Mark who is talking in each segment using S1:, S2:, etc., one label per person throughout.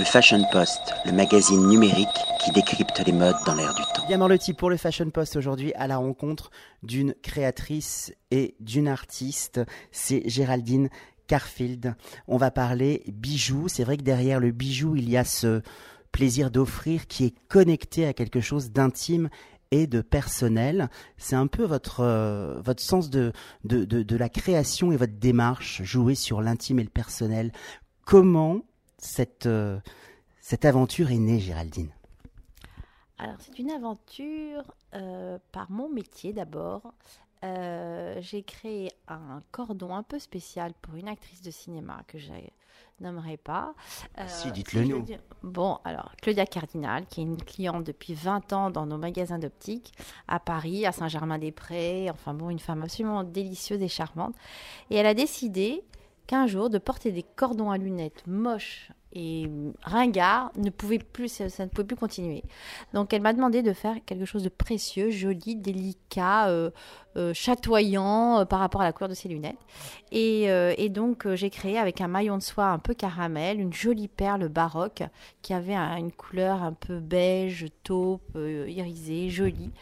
S1: Le Fashion Post, le magazine numérique qui décrypte les modes dans l'air du temps.
S2: Bien type pour le Fashion Post aujourd'hui à la rencontre d'une créatrice et d'une artiste. C'est Géraldine Carfield. On va parler bijoux. C'est vrai que derrière le bijou, il y a ce plaisir d'offrir qui est connecté à quelque chose d'intime et de personnel. C'est un peu votre, euh, votre sens de, de, de, la création et votre démarche, jouer sur l'intime et le personnel. Comment cette, euh, cette aventure est née, Géraldine
S3: Alors, c'est une aventure euh, par mon métier d'abord. j'ai créé un cordon un peu spécial pour une actrice de cinéma que j'ai nommerai pas.
S2: Euh, si, dites-le nous.
S3: Bon, alors, Claudia Cardinal, qui est une cliente depuis 20 ans dans nos magasins d'optique à Paris, à Saint-Germain-des-Prés. Enfin bon, une femme absolument délicieuse et charmante. Et elle a décidé qu'un jour de porter des cordons à lunettes moches et ringard ne pouvait plus, ça, ne pouvait plus continuer. Donc elle m'a demandé de faire quelque chose de précieux, joli, délicat, euh, euh, chatoyant euh, par rapport à la couleur de ses lunettes. Et, et donc j'ai créé avec un maillon de soie un peu caramel, une jolie perle baroque qui avait une couleur un peu beige, taupe, irisée, jolie.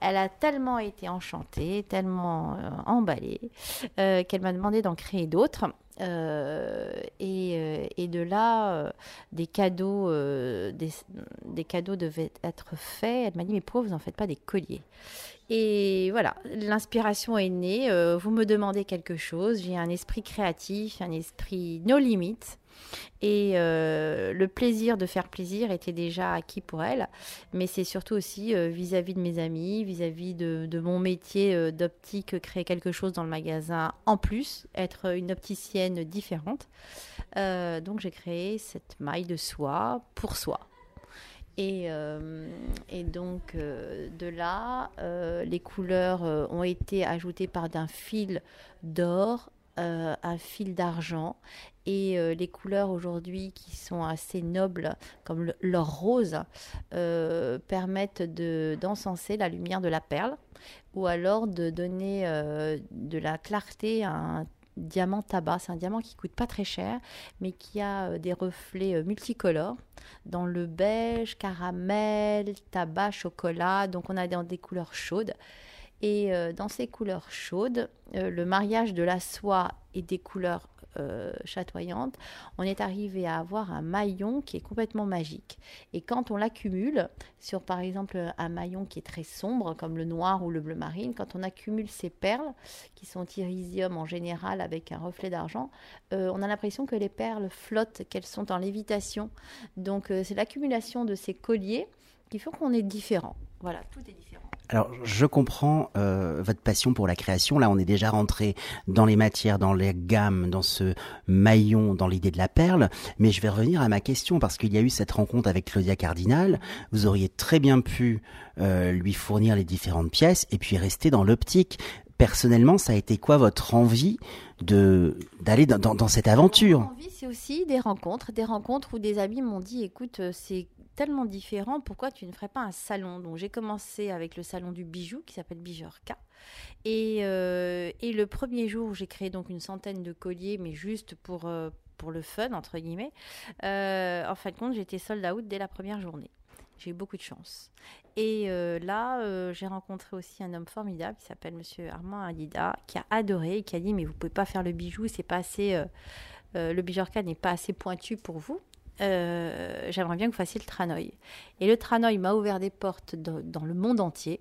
S3: Elle a tellement été enchantée, tellement emballée, qu'elle m'a demandé d'en créer d'autres. Euh, euh, et, de là, euh, des cadeaux, des, cadeaux devaient être faits. Elle m'a dit mais pourquoi vous n'en faites pas des colliers? Et voilà, l'inspiration est née. vous me demandez quelque chose, j'ai un esprit créatif, un esprit no limites. Et euh, le plaisir de faire plaisir était déjà acquis pour elle, mais c'est surtout aussi euh, vis-à-vis de mes amis, vis-à-vis de, mon métier euh, d'optique, créer quelque chose dans le magasin en plus, être une opticienne différente. donc j'ai créé cette maille de soie pour soi. Et, donc de là, les couleurs ont été ajoutées par d'un fil d'or, un fil d'argent et euh, les couleurs aujourd'hui qui sont assez nobles, comme l'or rose, euh, permettent d'encenser la lumière de la perle ou alors de donner euh, de la clarté à un diamant tabac. C'est un diamant qui coûte pas très cher, mais qui a des reflets multicolores dans le beige, caramel, tabac, chocolat. Donc on a des couleurs chaudes. Et dans ces couleurs chaudes, le mariage de la soie et des couleurs euh, chatoyante, on est arrivé à avoir un maillon qui est complètement magique. Et quand on l'accumule sur par exemple un maillon qui est très sombre comme le noir ou le bleu marine, quand on accumule ces perles qui sont irisium en général avec un reflet d'argent, euh, on a l'impression que les perles flottent, qu'elles sont en lévitation. Donc euh, c'est l'accumulation de ces colliers qui font qu'on est différent. Voilà, tout est différent.
S2: Alors, je comprends euh, votre passion pour la création. Là, on est déjà rentré dans les matières, dans les gammes, dans ce maillon, dans l'idée de la perle. Mais je vais revenir à ma question parce qu'il y a eu cette rencontre avec Claudia Cardinal. Vous auriez très bien pu euh, lui fournir les différentes pièces et puis rester dans l'optique. Personnellement, ça a été quoi votre envie de d'aller dans, dans, dans, cette aventure?
S3: C'est aussi des rencontres, des rencontres où des amis m'ont dit, écoute, euh, c'est tellement différent, pourquoi tu ne ferais pas un salon? Donc j'ai commencé avec le salon du bijou qui s'appelle Bijorka. Et, euh, et le premier jour, j'ai créé donc une centaine de colliers, mais juste pour, euh, pour le fun, entre guillemets. Euh, en fin de compte, j'étais sold out dès la première journée. J'ai eu beaucoup de chance. Et là, j'ai rencontré aussi un homme formidable qui s'appelle Monsieur Armand Adida, qui a adoré et qui a dit mais vous pouvez pas faire le bijou, c'est pas assez, le bijorka n'est pas assez pointu pour vous. Euh, j'aimerais bien que vous fassiez le Tranoï. Et le Tranoï m'a ouvert des portes dans le monde entier.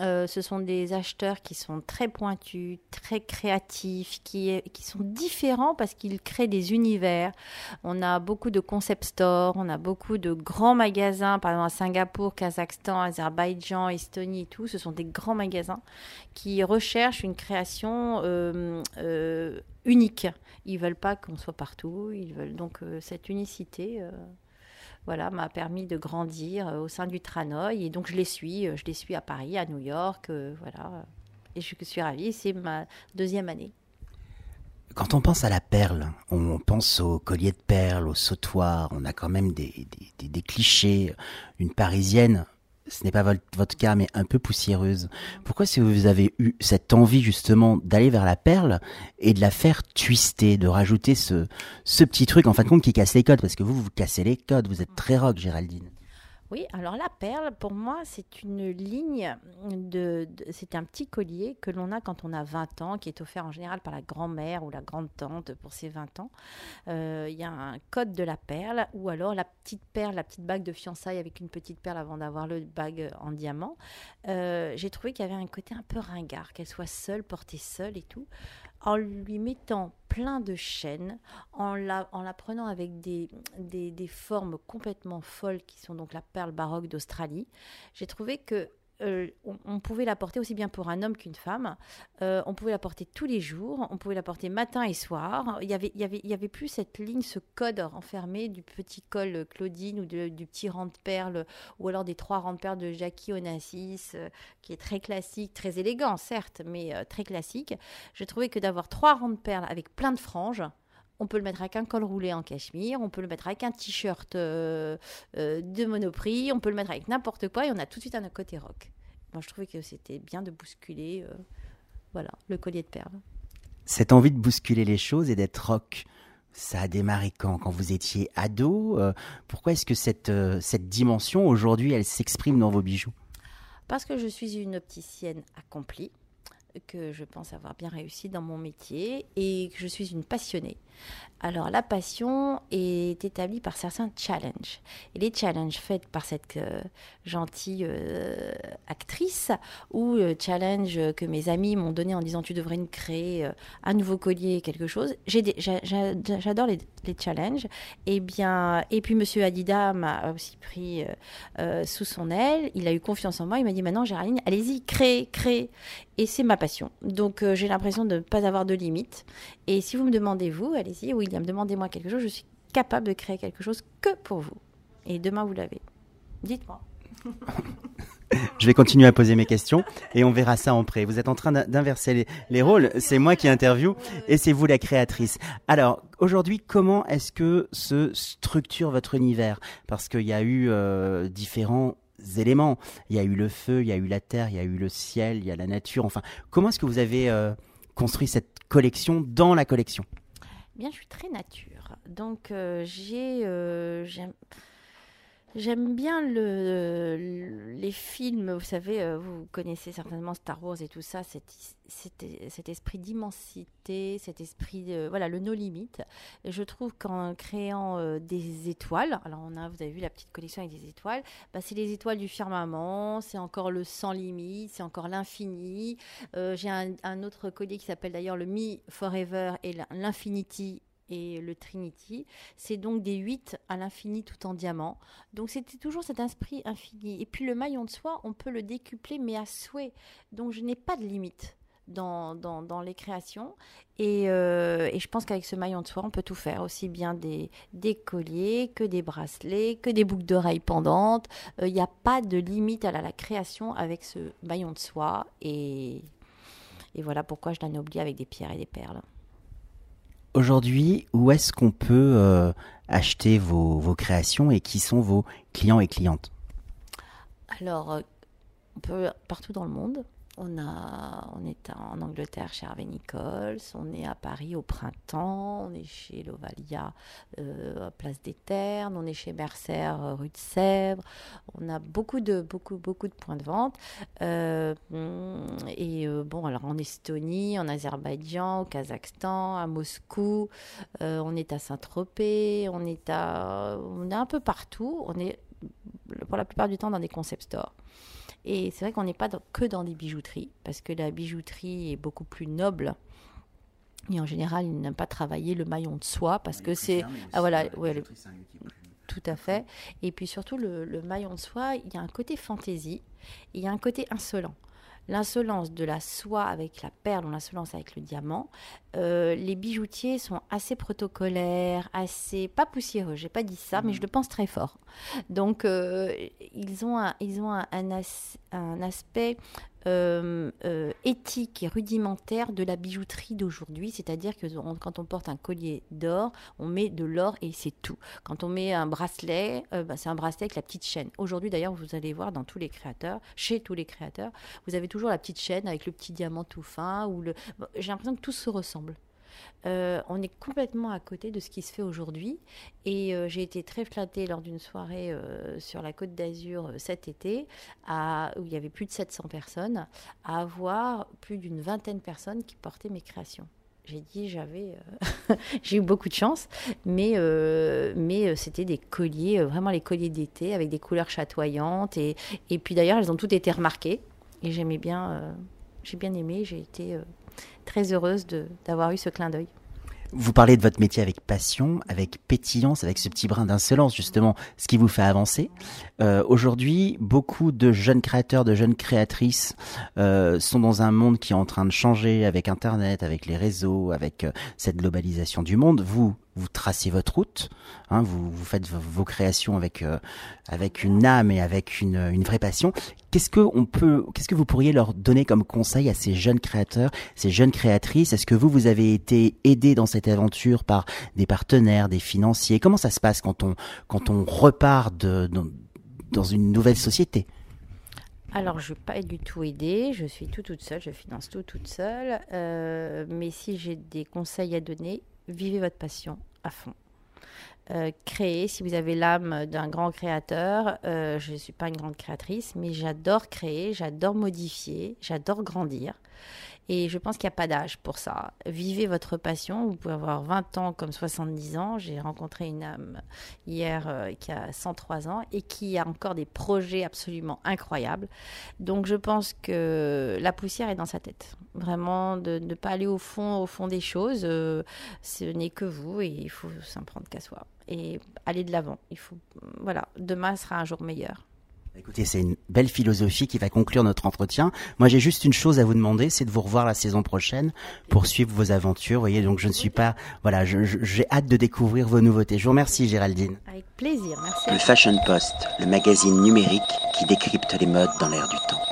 S3: Euh, ce sont des acheteurs qui sont très pointus, très créatifs, qui, sont différents parce qu'ils créent des univers. On a beaucoup de concept stores, on a beaucoup de grands magasins, par exemple à Singapour, Kazakhstan, Azerbaïdjan, Estonie et tout. Ce sont des grands magasins qui recherchent une création euh, euh, unique. Ils veulent pas qu'on soit partout. Ils veulent donc cette unicité voilà, m'a permis de grandir euh, au sein du Tranoï. Et donc, je les suis. Euh, je les suis à Paris, à New York. Euh, voilà. Et je suis ravie. C'est ma deuxième année.
S2: Quand on pense à la perle, on pense au collier de perles, au sautoir. On a quand même des, des, des clichés. Une parisienne ce n'est pas votre, cas, mais un peu poussiéreuse. Pourquoi que vous avez eu cette envie justement d'aller vers la perle et de la faire twister, de rajouter ce, ce petit truc en fin de compte qui casse les codes? Parce que vous, vous cassez les codes, vous êtes très rock, Géraldine.
S3: Oui, alors la perle, pour moi, c'est une ligne de, c'est un petit collier que l'on a quand on a 20 ans, qui est offert en général par la grand-mère ou la grande-tante pour ses 20 ans. Euh, Il y a un code de la perle, ou alors la petite perle, la petite bague de fiançailles avec une petite perle avant d'avoir le bague en diamant. Euh, J'ai trouvé qu'il y avait un côté un peu ringard, qu'elle soit seule, portée seule et tout. En lui mettant plein de chaînes, en la, en la prenant avec des formes complètement folles qui sont donc la perle baroque d'Australie, j'ai trouvé que euh, on, pouvait la porter aussi bien pour un homme qu'une femme. Euh, on pouvait la porter tous les jours, on pouvait la porter matin et soir. Il y avait, y avait, y avait plus cette ligne, ce code renfermé du petit col Claudine ou du petit rang de perles ou alors des trois rangs de perles de Jackie Onassis, euh, qui est très classique, très élégant certes, mais très classique. J'ai trouvé que d'avoir trois rangs de perles avec plein de franges, on peut le mettre avec un col roulé en cachemire, on peut le mettre avec un t-shirt euh, euh, de Monoprix, on peut le mettre avec n'importe quoi et on a tout de suite un côté rock. Moi, je trouvais que c'était bien de bousculer euh, voilà, le collier de perles.
S2: Cette envie de bousculer les choses et d'être rock, ça a démarré quand? Quand vous étiez ado Pourquoi est-ce que cette, cette dimension, aujourd'hui, elle s'exprime dans vos bijoux?
S3: Parce que je suis une opticienne accomplie, que je pense avoir bien réussi dans mon métier et que je suis une passionnée. Alors la passion est établie par certains challenges. Et les challenges faits par cette euh, gentille euh, actrice ou euh, challenge que mes amis m'ont donné en disant tu devrais nous créer euh, un nouveau collier, quelque chose. J'adore les, challenges. Et bien, et puis Monsieur Adida m'a aussi pris sous son aile. Il a eu confiance en moi. Il m'a dit maintenant Géraldine, allez-y, crée, crée. Et c'est ma Donc euh, j'ai l'impression de ne pas avoir de limites. Et si vous me demandez vous, allez-y, William, demandez-moi quelque chose. Je suis capable de créer quelque chose que pour vous. Et demain vous l'avez. Dites-moi.
S2: Je vais continuer à poser mes questions et on verra ça en près. Vous êtes en train d'in- d'inverser les, les rôles. C'est moi qui interview et c'est vous la créatrice. Alors, aujourd'hui, comment est-ce que se structure votre univers? Parce qu'il y a eu euh, différents éléments. Il y a eu le feu, il y a eu la terre, il y a eu le ciel, il y a la nature. Enfin, comment est-ce que vous avez euh, construit cette collection dans la collection?
S3: Bien, je suis très nature. Donc, euh, j'ai, euh, j'aime, bien le, le- les films. Vous savez, euh, vous connaissez certainement Star Wars et tout ça, cet, is- cet, esprit d'immensité, cet esprit, de, voilà, le no limite. Et je trouve qu'en créant euh, des étoiles, alors on a, vous avez vu la petite collection avec des étoiles, bah, c'est les étoiles du firmament, c'est encore le sans limite, c'est encore l'infini. Euh, j'ai un, autre collier qui s'appelle d'ailleurs le Mi Forever et l'Infinity et le Trinity. C'est donc des 8 à l'infini tout en diamant. Donc c'était toujours cet esprit infini. Et puis le maillon de soie, on peut le décupler mais à souhait. Donc je n'ai pas de limite. Dans, dans, dans les créations et, euh, et je pense qu'avec ce maillon de soie on peut tout faire aussi bien des, des colliers que des bracelets que des boucles d'oreilles pendantes Euh, il n'y a pas de limite à la, la création avec ce maillon de soie et, et voilà pourquoi je l'ai oublié avec des pierres et des perles.
S2: Aujourd'hui, où est-ce qu'on peut euh, acheter vos, vos créations et qui sont vos clients et clientes?
S3: Alors, euh, on peut partout dans le monde. On, a, on est en Angleterre chez Harvey Nichols, on est à Paris au printemps, on est chez Lovalia euh, à Place des Ternes, on est chez Mercer euh, rue de Sèvres. On a beaucoup de, beaucoup, beaucoup de points de vente. Euh, et bon, alors en Estonie, en Azerbaïdjan, au Kazakhstan, à Moscou, on est à Saint-Tropez, on est à, on est un peu partout. On est pour la plupart du temps dans des concept stores. Et c'est vrai qu'on n'est pas dans- que dans des bijouteries, parce que la bijouterie est beaucoup plus noble. Et en général, ils n'aiment pas travailler le maillon de soie, parce que c'est... Ah voilà, ouais, le- tout à fait. Et puis surtout, le, le maillon de soie, il y a un côté fantaisie, et il y a un côté insolent. L'insolence de la soie avec la perle ou l'insolence avec le diamant, euh, les bijoutiers sont assez protocolaires, assez pas poussiéreux. J'ai pas dit ça, mais je le pense très fort. Donc euh, ils ont un, ils ont un, un as- un aspect euh, euh, éthique et rudimentaire de la bijouterie d'aujourd'hui. C'est-à-dire que quand on porte un collier d'or, on met de l'or et c'est tout. Quand on met un bracelet, euh, bah, c'est un bracelet avec la petite chaîne. Aujourd'hui, d'ailleurs, vous allez voir dans tous les créateurs, chez tous les créateurs, vous avez toujours la petite chaîne avec le petit diamant tout fin. Ou le... J'ai l'impression que tout se ressemble. Euh, on est complètement à côté de ce qui se fait aujourd'hui. Et euh, j'ai été très flattée lors d'une soirée euh, sur la côte d'Azur cet été, où il y avait plus de 700 personnes, à avoir plus d'une vingtaine de personnes qui portaient mes créations. J'ai dit j'avais j'ai eu beaucoup de chance mais mais c'était des colliers vraiment les colliers d'été avec des couleurs chatoyantes. Et, et puis d'ailleurs elles ont toutes été remarquées. Et j'aimais bien j'ai bien aimé j'ai été très heureuse d'avoir eu ce clin d'œil.
S2: Vous parlez de votre métier avec passion, avec pétillance, avec ce petit brin d'insolence, justement, ce qui vous fait avancer. Euh, Aujourd'hui, beaucoup de jeunes créateurs, de jeunes créatrices euh, sont dans un monde qui est en train de changer avec Internet, avec les réseaux, avec euh, cette globalisation du monde. Vous, vous tracez votre route, hein, vous, faites vos, créations avec euh, avec une âme et avec une, une vraie passion. Qu'est-ce que on peut, qu'est-ce que vous pourriez leur donner comme conseil à ces jeunes créateurs, ces jeunes créatrices? Est-ce que vous vous avez été aidé dans cette aventure par des partenaires, des financiers? Comment ça se passe quand on quand on repart dans, une nouvelle société?
S3: Alors, je ne vais pas du tout aider, je suis tout toute seule, je finance tout toute seule. Euh, mais si j'ai des conseils à donner, vivez votre passion à fond. Euh, créer, si vous avez l'âme d'un grand créateur, euh, je ne suis pas une grande créatrice, mais j'adore créer, j'adore modifier, j'adore grandir. Et je pense qu'il n'y a pas d'âge pour ça. Vivez votre passion. Vous pouvez avoir 20 ans comme 70 ans. J'ai rencontré une âme hier euh, qui a 103 ans et qui a encore des projets absolument incroyables. Donc je pense que la poussière est dans sa tête. Vraiment, de ne pas aller au fond, au fond des choses. Ce n'est que vous et il faut s'en prendre qu'à soi. Et aller de l'avant. Il faut, voilà, demain sera un jour meilleur.
S2: Écoutez, c'est une belle philosophie qui va conclure notre entretien. Moi, j'ai juste une chose à vous demander, c'est de vous revoir la saison prochaine pour suivre vos aventures. Vous voyez, donc je ne suis pas, voilà, j'ai hâte de découvrir vos nouveautés. Je vous remercie, Géraldine.
S3: Avec plaisir, merci.
S1: Le Fashion Post, le magazine numérique qui décrypte les modes dans l'air du temps.